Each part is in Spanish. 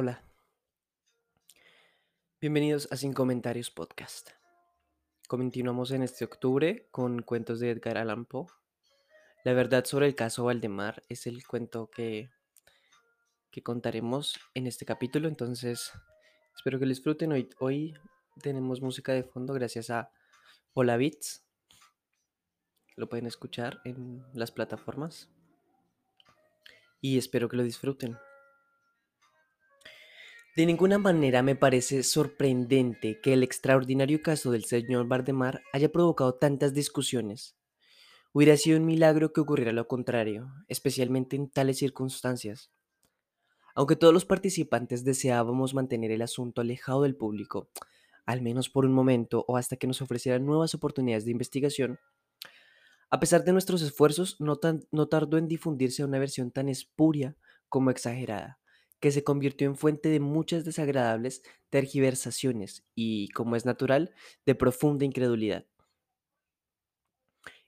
Hola, bienvenidos a Sin Comentarios Podcast. Continuamos en este octubre con cuentos de Edgar Allan Poe. La verdad sobre el caso Valdemar es el cuento que, que contaremos en este capítulo, entonces espero que lo disfruten. Hoy, hoy tenemos música de fondo gracias a Hola Beats. Lo pueden escuchar en las plataformas. Y espero que lo disfruten. De ninguna manera me parece sorprendente que el extraordinario caso del señor Valdemar haya provocado tantas discusiones. Hubiera sido un milagro que ocurriera lo contrario, especialmente en tales circunstancias. Aunque todos los participantes deseábamos mantener el asunto alejado del público, al menos por un momento o hasta que nos ofrecieran nuevas oportunidades de investigación, a pesar de nuestros esfuerzos, no, no tardó en difundirse una versión tan espuria como exagerada que se convirtió en fuente de muchas desagradables tergiversaciones y, como es natural, de profunda incredulidad.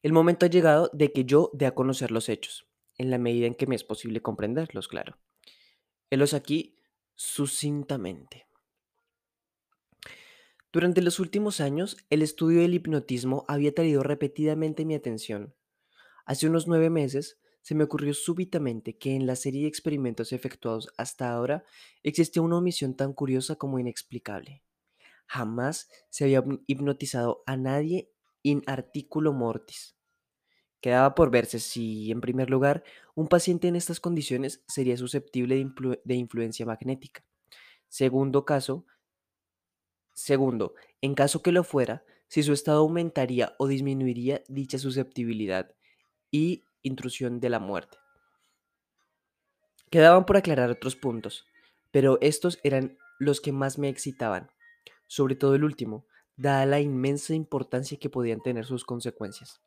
El momento ha llegado de que yo dé a conocer los hechos, en la medida en que me es posible comprenderlos, claro. Helos aquí sucintamente. Durante los últimos años, el estudio del hipnotismo había traído repetidamente mi atención. Hace unos nueve meses, se me ocurrió súbitamente que en la serie de experimentos efectuados hasta ahora existía una omisión tan curiosa como inexplicable. Jamás se había hipnotizado a nadie in articulo mortis. Quedaba por verse si, en primer lugar, un paciente en estas condiciones sería susceptible de, influencia magnética. Segundo caso, segundo, en caso que lo fuera, si su estado aumentaría o disminuiría dicha susceptibilidad. Y intrusión de la muerte. Quedaban por aclarar otros puntos, pero estos eran los que más me excitaban, sobre todo el último, dada la inmensa importancia que podían tener sus consecuencias.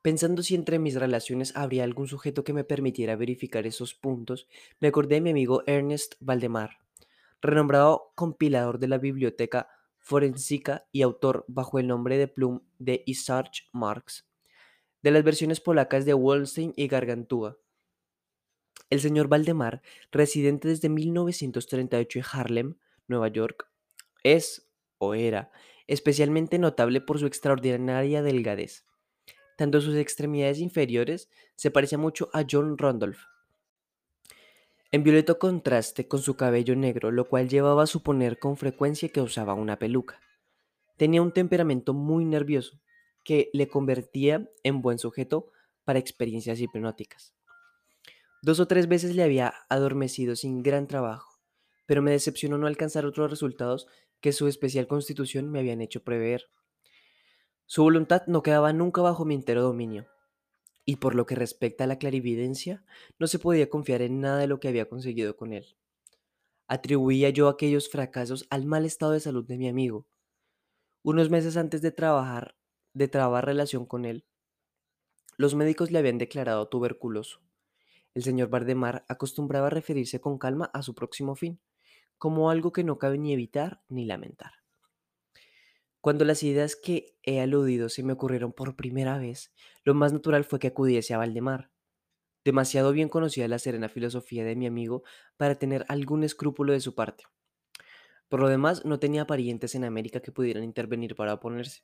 Pensando si entre mis relaciones habría algún sujeto que me permitiera verificar esos puntos, me acordé de mi amigo Ernest Valdemar, renombrado compilador de la biblioteca forensica y autor bajo el nombre de Plum de Isarch Marx de las versiones polacas de Wolstein y Gargantúa. El señor Valdemar, residente desde 1938 en Harlem, Nueva York, es, o era, especialmente notable por su extraordinaria delgadez. Tanto sus extremidades inferiores se parecían mucho a John Randolph. En violento contraste con su cabello negro, lo cual llevaba a suponer con frecuencia que usaba una peluca. Tenía un temperamento muy nervioso, que le convertía en buen sujeto para experiencias hipnóticas. Dos o tres veces le había adormecido sin gran trabajo, pero me decepcionó no alcanzar otros resultados que su especial constitución me habían hecho prever. Su voluntad no quedaba nunca bajo mi entero dominio, y por lo que respecta a la clarividencia, no se podía confiar en nada de lo que había conseguido con él. Atribuía yo aquellos fracasos al mal estado de salud de mi amigo. Unos meses antes de trabajar de trabar relación con él. Los médicos le habían declarado tuberculoso. El señor Bardemar acostumbraba a referirse con calma a su próximo fin, como algo que no cabe ni evitar ni lamentar. Cuando las ideas que he aludido se me ocurrieron por primera vez, lo más natural fue que acudiese a Valdemar. Demasiado bien conocía la serena filosofía de mi amigo para tener algún escrúpulo de su parte. Por lo demás, no tenía parientes en América que pudieran intervenir para oponerse.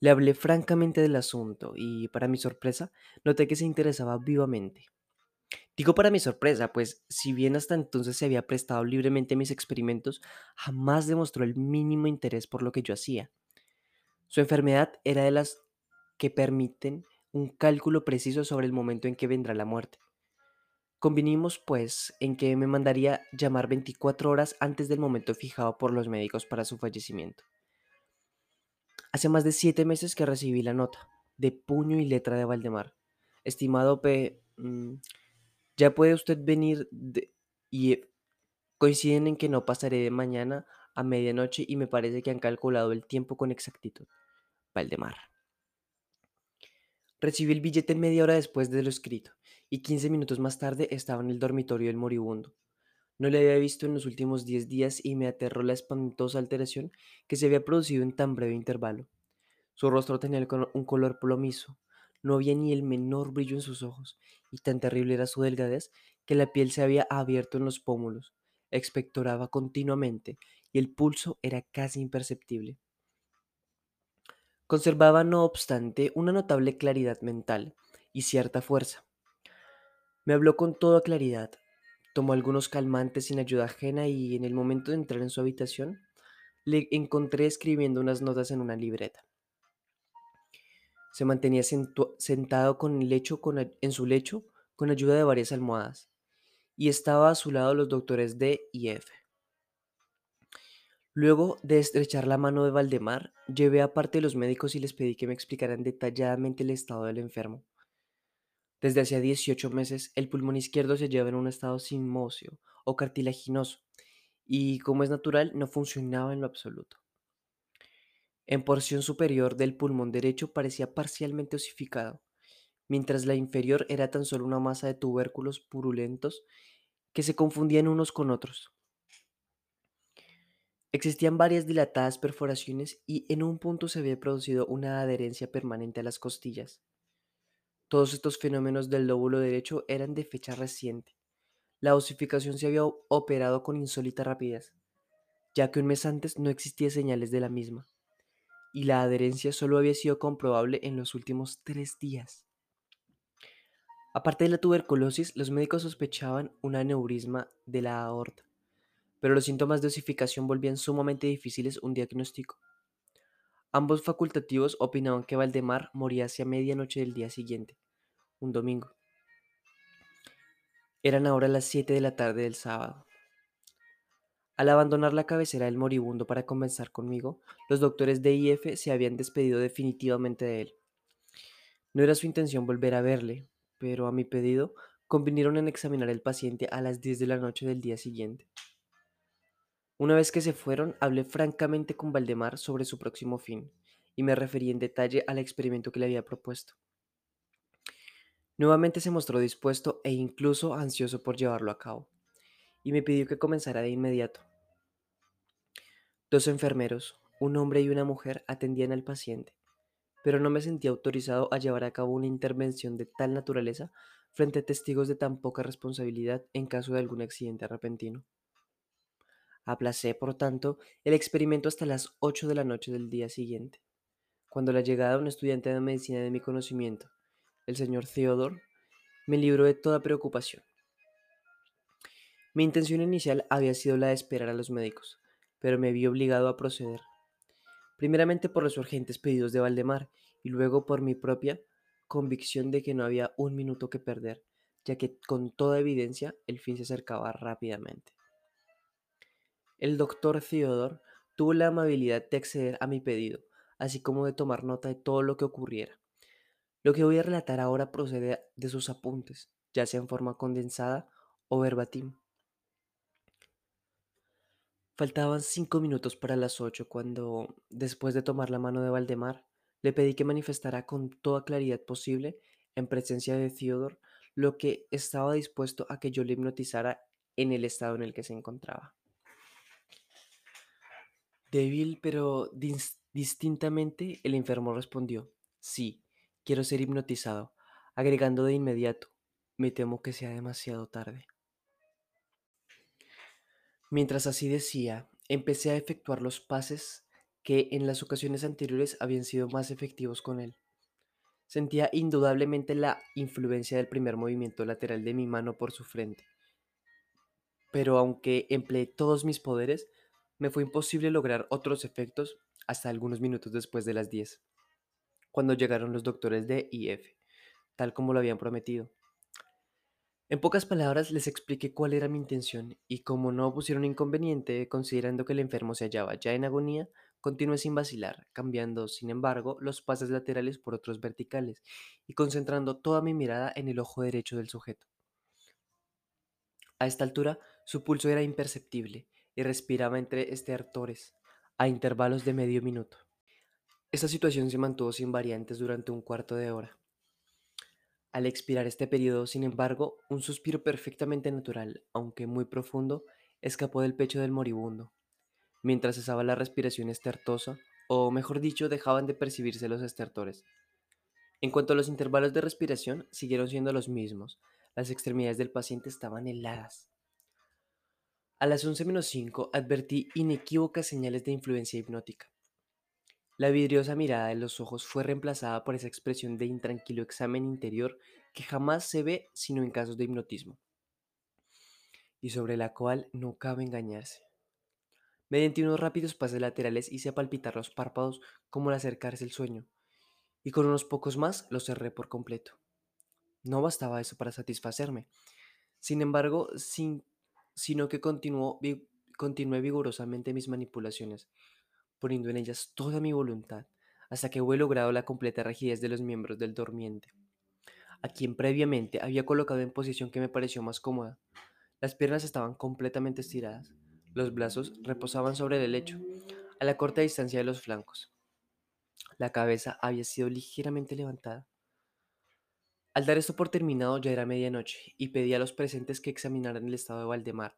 Le hablé francamente del asunto y, para mi sorpresa, noté que se interesaba vivamente. Digo para mi sorpresa, pues si bien hasta entonces se había prestado libremente a mis experimentos, jamás demostró el mínimo interés por lo que yo hacía. Su enfermedad era de las que permiten un cálculo preciso sobre el momento en que vendrá la muerte. Convinimos, pues, en que me mandaría llamar 24 horas antes del momento fijado por los médicos para su fallecimiento. Hace más de siete meses que recibí la nota, de puño y letra de Valdemar. Estimado P, mm, ya puede usted venir y eh, coinciden en que no pasaré de mañana a medianoche y me parece que han calculado el tiempo con exactitud. Valdemar. Recibí el billete media hora después de lo escrito y quince minutos más tarde estaba en el dormitorio del moribundo. No le había visto en los últimos diez días y me aterró la espantosa alteración que se había producido en tan breve intervalo. Su rostro tenía un color plomizo, No había ni el menor brillo en sus ojos, y tan terrible era su delgadez que la piel se había abierto en los pómulos, expectoraba continuamente, y el pulso era casi imperceptible. Conservaba, no obstante, una notable claridad mental y cierta fuerza. Me habló con toda claridad, tomó algunos calmantes sin ayuda ajena y en el momento de entrar en su habitación le encontré escribiendo unas notas en una libreta. Se mantenía sentado con el lecho en su lecho con ayuda de varias almohadas y estaba a su lado los doctores D y F. Luego de estrechar la mano de Valdemar, llevé aparte los médicos y les pedí que me explicaran detalladamente el estado del enfermo. Desde hacía 18 meses, el pulmón izquierdo se lleva en un estado simóseo o cartilaginoso y, como es natural, no funcionaba en lo absoluto. En porción superior del pulmón derecho parecía parcialmente osificado, mientras la inferior era tan solo una masa de tubérculos purulentos que se confundían unos con otros. Existían varias dilatadas perforaciones y en un punto se había producido una adherencia permanente a las costillas. Todos estos fenómenos del lóbulo derecho eran de fecha reciente. La osificación se había operado con insólita rapidez, ya que un mes antes no existía señales de la misma, y la adherencia solo había sido comprobable en los últimos tres días. Aparte de la tuberculosis, los médicos sospechaban un aneurisma de la aorta pero los síntomas de osificación volvían sumamente difíciles un diagnóstico. Ambos facultativos opinaban que Valdemar moría hacia medianoche del día siguiente, un domingo. Eran ahora las 7 de la tarde del sábado. Al abandonar la cabecera del moribundo para conversar conmigo, los doctores de IF se habían despedido definitivamente de él. No era su intención volver a verle, pero a mi pedido convinieron en examinar el paciente a las 10 de la noche del día siguiente. Una vez que se fueron, hablé francamente con Valdemar sobre su próximo fin y me referí en detalle al experimento que le había propuesto. Nuevamente se mostró dispuesto e incluso ansioso por llevarlo a cabo, y me pidió que comenzara de inmediato. Dos enfermeros, un hombre y una mujer, atendían al paciente, pero no me sentía autorizado a llevar a cabo una intervención de tal naturaleza frente a testigos de tan poca responsabilidad en caso de algún accidente repentino. Aplacé, por tanto, el experimento hasta las 8 de la noche del día siguiente, cuando la llegada de un estudiante de medicina de mi conocimiento, el señor Theodore, me libró de toda preocupación. Mi intención inicial había sido la de esperar a los médicos, pero me vi obligado a proceder. Primeramente por los urgentes pedidos de Valdemar y luego por mi propia convicción de que no había un minuto que perder, ya que con toda evidencia el fin se acercaba rápidamente. El doctor Theodore tuvo la amabilidad de acceder a mi pedido, así como de tomar nota de todo lo que ocurriera. Lo que voy a relatar ahora procede de sus apuntes, ya sea en forma condensada o verbatim. Faltaban cinco minutos para las ocho cuando, después de tomar la mano de Valdemar, le pedí que manifestara con toda claridad posible, en presencia de Theodore, lo que estaba dispuesto a que yo le hipnotizara en el estado en el que se encontraba. Débil pero distintamente, el enfermo respondió, sí, quiero ser hipnotizado, agregando de inmediato, me temo que sea demasiado tarde. Mientras así decía, empecé a efectuar los pases que en las ocasiones anteriores habían sido más efectivos con él. Sentía indudablemente la influencia del primer movimiento lateral de mi mano por su frente. Pero aunque empleé todos mis poderes, me fue imposible lograr otros efectos hasta algunos minutos después de las 10, cuando llegaron los doctores D y F, tal como lo habían prometido. En pocas palabras les expliqué cuál era mi intención y como no pusieron inconveniente, considerando que el enfermo se hallaba ya en agonía, continué sin vacilar, cambiando, sin embargo, los pases laterales por otros verticales y concentrando toda mi mirada en el ojo derecho del sujeto. A esta altura, su pulso era imperceptible y respiraba entre estertores a intervalos de medio minuto. Esta situación se mantuvo sin variantes durante un cuarto de hora. Al expirar este periodo, sin embargo, un suspiro perfectamente natural, aunque muy profundo, escapó del pecho del moribundo, mientras cesaba la respiración estertosa, o mejor dicho, dejaban de percibirse los estertores. En cuanto a los intervalos de respiración, siguieron siendo los mismos. Las extremidades del paciente estaban heladas. A las 11 menos 5 advertí inequívocas señales de influencia hipnótica. La vidriosa mirada de los ojos fue reemplazada por esa expresión de intranquilo examen interior que jamás se ve sino en casos de hipnotismo, y sobre la cual no cabe engañarse. Mediante unos rápidos pases laterales hice palpitar los párpados como al acercarse el sueño, y con unos pocos más los cerré por completo. No bastaba eso para satisfacerme. Sin embargo, sin, sino que continuó, continué vigorosamente mis manipulaciones, poniendo en ellas toda mi voluntad, hasta que hube logrado la completa rigidez de los miembros del dormiente, a quien previamente había colocado en posición que me pareció más cómoda. Las piernas estaban completamente estiradas, los brazos reposaban sobre el lecho, a la corta distancia de los flancos. La cabeza había sido ligeramente levantada. Al dar esto por terminado ya era medianoche y pedí a los presentes que examinaran el estado de Valdemar.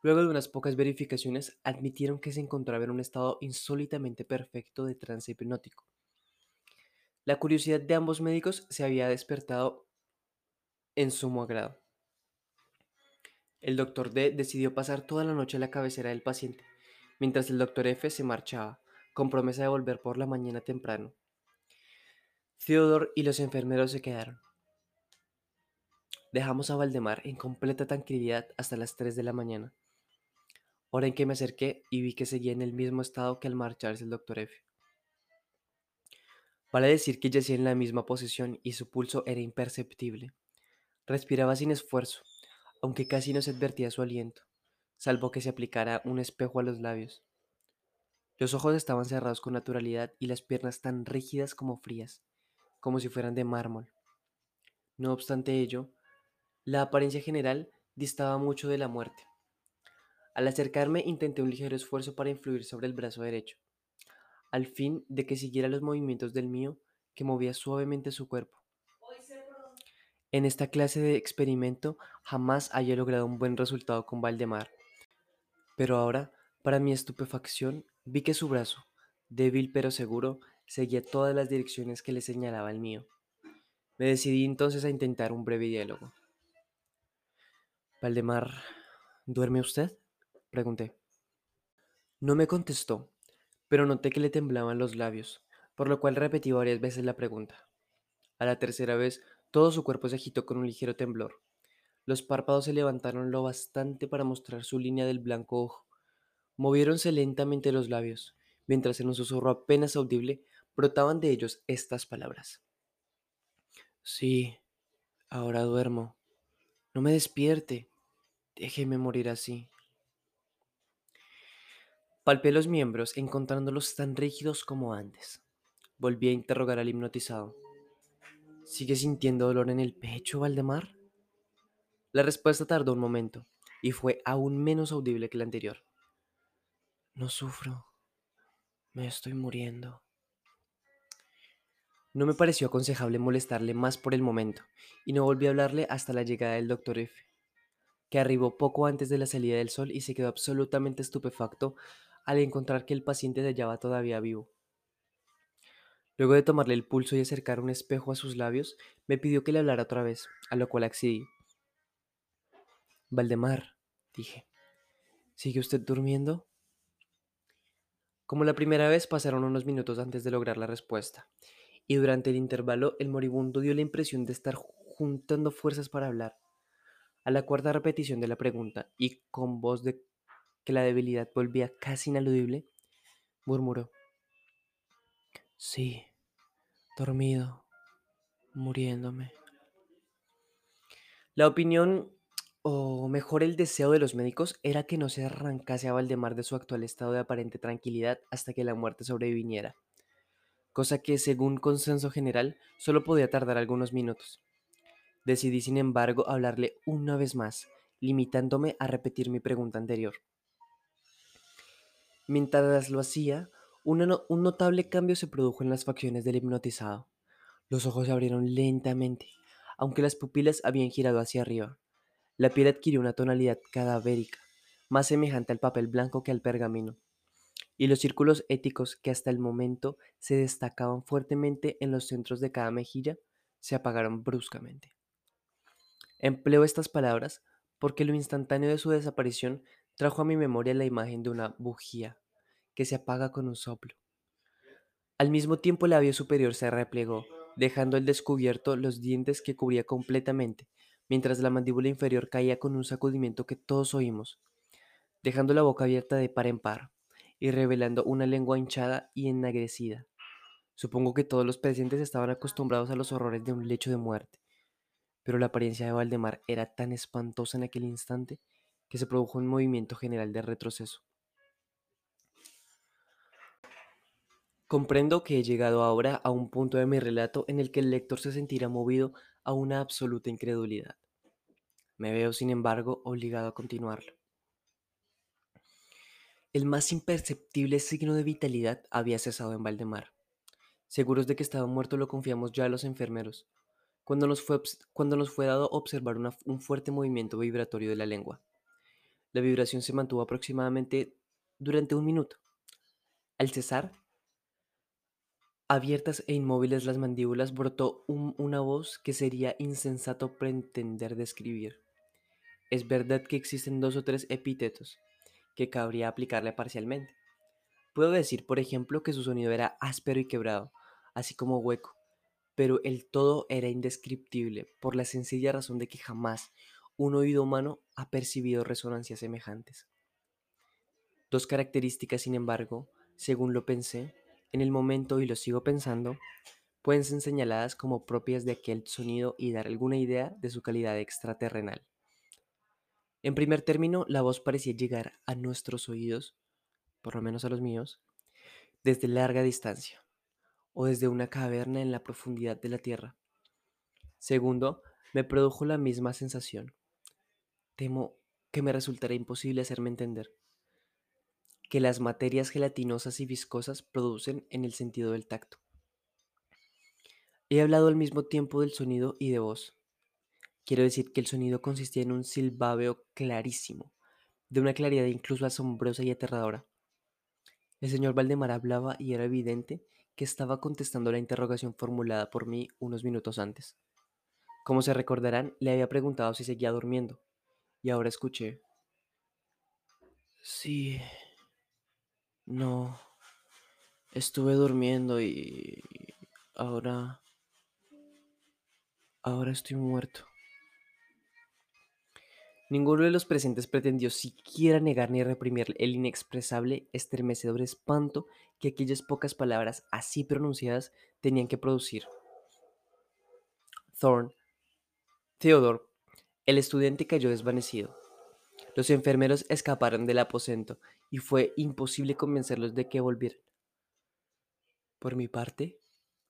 Luego de unas pocas verificaciones, admitieron que se encontraba en un estado insólitamente perfecto de trance hipnótico. La curiosidad de ambos médicos se había despertado en sumo agrado. El doctor D decidió pasar toda la noche a la cabecera del paciente, mientras el doctor F se marchaba, con promesa de volver por la mañana temprano. Theodore y los enfermeros se quedaron. Dejamos a Valdemar en completa tranquilidad hasta las 3 de la mañana, hora en que me acerqué y vi que seguía en el mismo estado que al marcharse el doctor F. Vale decir que yacía en la misma posición y su pulso era imperceptible. Respiraba sin esfuerzo, aunque casi no se advertía su aliento, salvo que se aplicara un espejo a los labios. Los ojos estaban cerrados con naturalidad y las piernas tan rígidas como frías, como si fueran de mármol. No obstante ello, la apariencia general distaba mucho de la muerte. Al acercarme intenté un ligero esfuerzo para influir sobre el brazo derecho, al fin de que siguiera los movimientos del mío, que movía suavemente su cuerpo. En esta clase de experimento jamás había logrado un buen resultado con Valdemar, pero ahora, para mi estupefacción, Vi que su brazo, débil pero seguro, seguía todas las direcciones que le señalaba el mío. Me decidí entonces a intentar un breve diálogo. Valdemar, ¿duerme usted? pregunté. No me contestó, pero noté que le temblaban los labios, por lo cual repetí varias veces la pregunta. A la tercera vez, todo su cuerpo se agitó con un ligero temblor. Los párpados se levantaron lo bastante para mostrar su línea del blanco ojo, Moviéronse lentamente los labios, mientras en un susurro apenas audible brotaban de ellos estas palabras. Sí, ahora duermo. No me despierte. Déjeme morir así. Palpé los miembros, encontrándolos tan rígidos como antes. Volví a interrogar al hipnotizado. ¿Sigue sintiendo dolor en el pecho, Valdemar? La respuesta tardó un momento y fue aún menos audible que la anterior. No sufro. Me estoy muriendo. No me pareció aconsejable molestarle más por el momento, y no volví a hablarle hasta la llegada del doctor F, que arribó poco antes de la salida del sol y se quedó absolutamente estupefacto al encontrar que el paciente se hallaba todavía vivo. Luego de tomarle el pulso y acercar un espejo a sus labios, me pidió que le hablara otra vez, a lo cual accedí. Valdemar, dije, ¿sigue usted durmiendo? Como la primera vez pasaron unos minutos antes de lograr la respuesta, y durante el intervalo el moribundo dio la impresión de estar juntando fuerzas para hablar. A la cuarta repetición de la pregunta, y con voz de que la debilidad volvía casi ineludible, murmuró. Sí, dormido, muriéndome. La opinión o mejor el deseo de los médicos era que no se arrancase a Valdemar de su actual estado de aparente tranquilidad hasta que la muerte sobreviniera, cosa que, según consenso general, solo podía tardar algunos minutos. Decidí, sin embargo, hablarle una vez más, limitándome a repetir mi pregunta anterior. Mientras lo hacía, un notable cambio se produjo en las facciones del hipnotizado. Los ojos se abrieron lentamente, aunque las pupilas habían girado hacia arriba. La piel adquirió una tonalidad cadavérica, más semejante al papel blanco que al pergamino, y los círculos éticos que hasta el momento se destacaban fuertemente en los centros de cada mejilla se apagaron bruscamente. Empleo estas palabras porque lo instantáneo de su desaparición trajo a mi memoria la imagen de una bujía que se apaga con un soplo. Al mismo tiempo el labio superior se replegó, dejando al descubierto los dientes que cubría completamente, mientras la mandíbula inferior caía con un sacudimiento que todos oímos, dejando la boca abierta de par en par y revelando una lengua hinchada y ennegrecida. Supongo que todos los presentes estaban acostumbrados a los horrores de un lecho de muerte, pero la apariencia de Valdemar era tan espantosa en aquel instante que se produjo un movimiento general de retroceso. Comprendo que he llegado ahora a un punto de mi relato en el que el lector se sentirá movido a una absoluta incredulidad. Me veo, sin embargo, obligado a continuarlo. El más imperceptible signo de vitalidad había cesado en Valdemar. Seguros de que estaba muerto lo confiamos ya a los enfermeros, cuando nos fue, cuando nos fue dado observar un fuerte movimiento vibratorio de la lengua. La vibración se mantuvo aproximadamente durante un minuto. Al cesar, abiertas e inmóviles las mandíbulas, brotó una voz que sería insensato pretender describir. Es verdad que existen dos o tres epítetos que cabría aplicarle parcialmente. Puedo decir, por ejemplo, que su sonido era áspero y quebrado, así como hueco, pero el todo era indescriptible por la sencilla razón de que jamás un oído humano ha percibido resonancias semejantes. Dos características, sin embargo, según lo pensé, en el momento y lo sigo pensando, pueden ser señaladas como propias de aquel sonido y dar alguna idea de su calidad extraterrenal. En primer término, la voz parecía llegar a nuestros oídos, por lo menos a los míos, desde larga distancia, o desde una caverna en la profundidad de la tierra. Segundo, me produjo la misma sensación. Temo que me resultará imposible hacerme entender que las materias gelatinosas y viscosas producen en el sentido del tacto. He hablado al mismo tiempo del sonido y de voz. Quiero decir que el sonido consistía en un silbabeo clarísimo, de una claridad incluso asombrosa y aterradora. El señor Valdemar hablaba y era evidente que estaba contestando la interrogación formulada por mí unos minutos antes. Como se recordarán, le había preguntado si seguía durmiendo, y ahora escuché. Sí, no, estuve durmiendo y ahora... Ahora estoy muerto. Ninguno de los presentes pretendió siquiera negar ni reprimir el inexpresable, estremecedor espanto que aquellas pocas palabras así pronunciadas tenían que producir. Thorne, Theodore, el estudiante cayó desvanecido. Los enfermeros escaparon del aposento y fue imposible convencerlos de que volvieran. Por mi parte,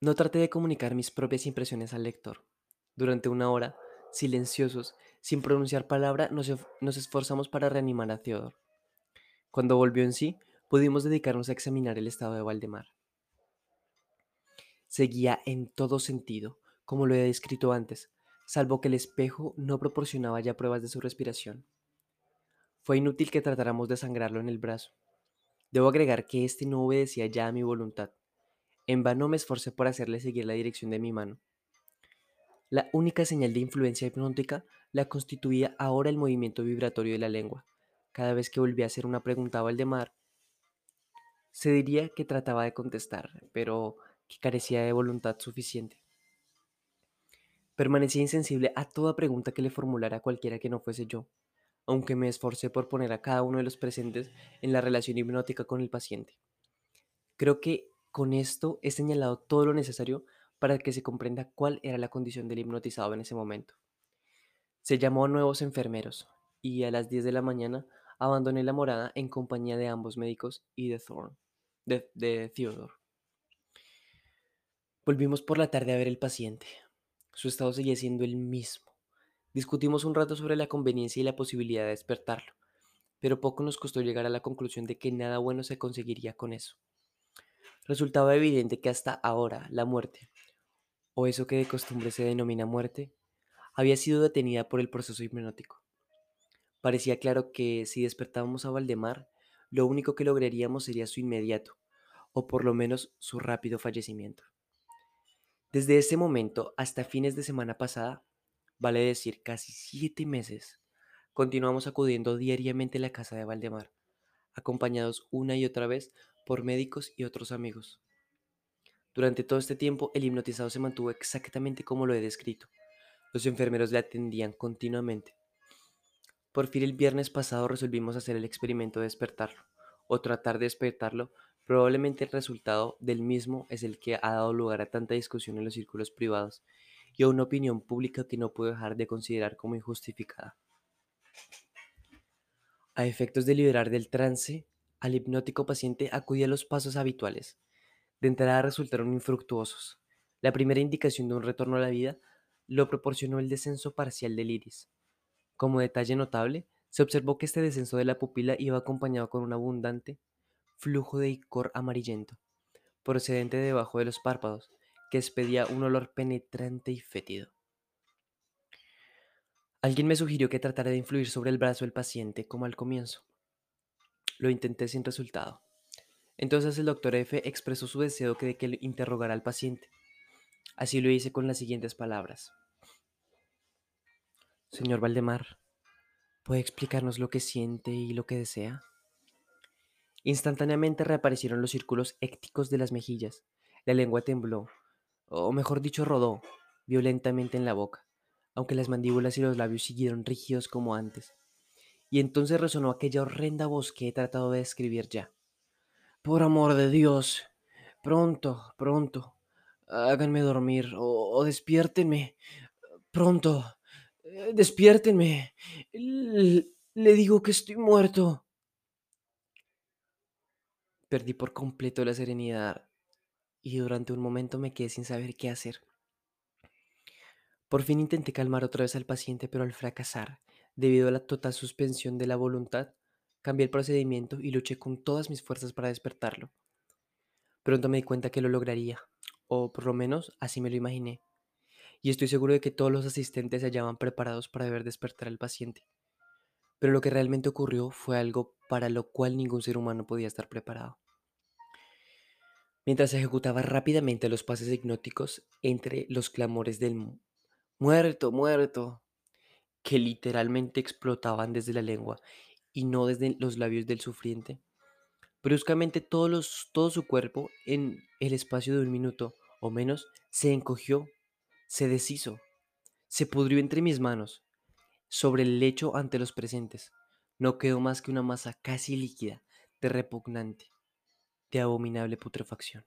no traté de comunicar mis propias impresiones al lector. Durante una hora, silenciosos, sin pronunciar palabra, nos, esforzamos para reanimar a Theodore. Cuando volvió en sí, pudimos dedicarnos a examinar el estado de Valdemar. Seguía en todo sentido, como lo he descrito antes, salvo que el espejo no proporcionaba ya pruebas de su respiración. Fue inútil que tratáramos de sangrarlo en el brazo. Debo agregar que éste no obedecía ya a mi voluntad. En vano me esforcé por hacerle seguir la dirección de mi mano. La única señal de influencia hipnótica la constituía ahora el movimiento vibratorio de la lengua. Cada vez que volvía a hacer una pregunta a Valdemar, se diría que trataba de contestar, pero que carecía de voluntad suficiente. Permanecía insensible a toda pregunta que le formulara cualquiera que no fuese yo aunque me esforcé por poner a cada uno de los presentes en la relación hipnótica con el paciente. Creo que con esto he señalado todo lo necesario para que se comprenda cuál era la condición del hipnotizado en ese momento. Se llamó a nuevos enfermeros y a las 10 de la mañana abandoné la morada en compañía de ambos médicos y de Thorne, de, de Theodore. Volvimos por la tarde a ver el paciente. Su estado seguía siendo el mismo. Discutimos un rato sobre la conveniencia y la posibilidad de despertarlo, pero poco nos costó llegar a la conclusión de que nada bueno se conseguiría con eso. Resultaba evidente que hasta ahora la muerte, o eso que de costumbre se denomina muerte, había sido detenida por el proceso hipnótico. Parecía claro que si despertábamos a Valdemar, lo único que lograríamos sería su inmediato, o por lo menos su rápido fallecimiento. Desde ese momento hasta fines de semana pasada, vale decir casi siete meses, continuamos acudiendo diariamente a la casa de Valdemar, acompañados una y otra vez por médicos y otros amigos. Durante todo este tiempo, el hipnotizado se mantuvo exactamente como lo he descrito. Los enfermeros le atendían continuamente. Por fin el viernes pasado resolvimos hacer el experimento de despertarlo, o tratar de despertarlo. Probablemente el resultado del mismo es el que ha dado lugar a tanta discusión en los círculos privados y a una opinión pública que no puedo dejar de considerar como injustificada. A efectos de liberar del trance, al hipnótico paciente acudí a los pasos habituales. De entrada resultaron infructuosos. La primera indicación de un retorno a la vida lo proporcionó el descenso parcial del iris. Como detalle notable, se observó que este descenso de la pupila iba acompañado con un abundante flujo de icor amarillento, procedente de debajo de los párpados, que expedía un olor penetrante y fétido. Alguien me sugirió que tratara de influir sobre el brazo del paciente como al comienzo. Lo intenté sin resultado. Entonces el doctor F expresó su deseo de que interrogara al paciente. Así lo hice con las siguientes palabras. Señor Valdemar, ¿puede explicarnos lo que siente y lo que desea? Instantáneamente reaparecieron los círculos écticos de las mejillas. La lengua tembló, o mejor dicho, rodó violentamente en la boca aunque las mandíbulas y los labios siguieron rígidos como antes. Y entonces resonó aquella horrenda voz que he tratado de describir ya. Por amor de Dios, pronto, pronto, háganme dormir o, despiértenme, pronto, eh, despiértenme, le digo que estoy muerto. Perdí por completo la serenidad y durante un momento me quedé sin saber qué hacer. Por fin intenté calmar otra vez al paciente, pero al fracasar, debido a la total suspensión de la voluntad, cambié el procedimiento y luché con todas mis fuerzas para despertarlo. Pronto me di cuenta que lo lograría, o por lo menos así me lo imaginé, y estoy seguro de que todos los asistentes se hallaban preparados para ver despertar al paciente. Pero lo que realmente ocurrió fue algo para lo cual ningún ser humano podía estar preparado. Mientras ejecutaba rápidamente los pases hipnóticos entre los clamores del muerto, muerto, que literalmente explotaban desde la lengua y no desde los labios del sufriente. Bruscamente todo su cuerpo, en el espacio de un minuto o menos, se encogió, se deshizo, se pudrió entre mis manos, sobre el lecho ante los presentes. No quedó más que una masa casi líquida, de repugnante, de abominable putrefacción.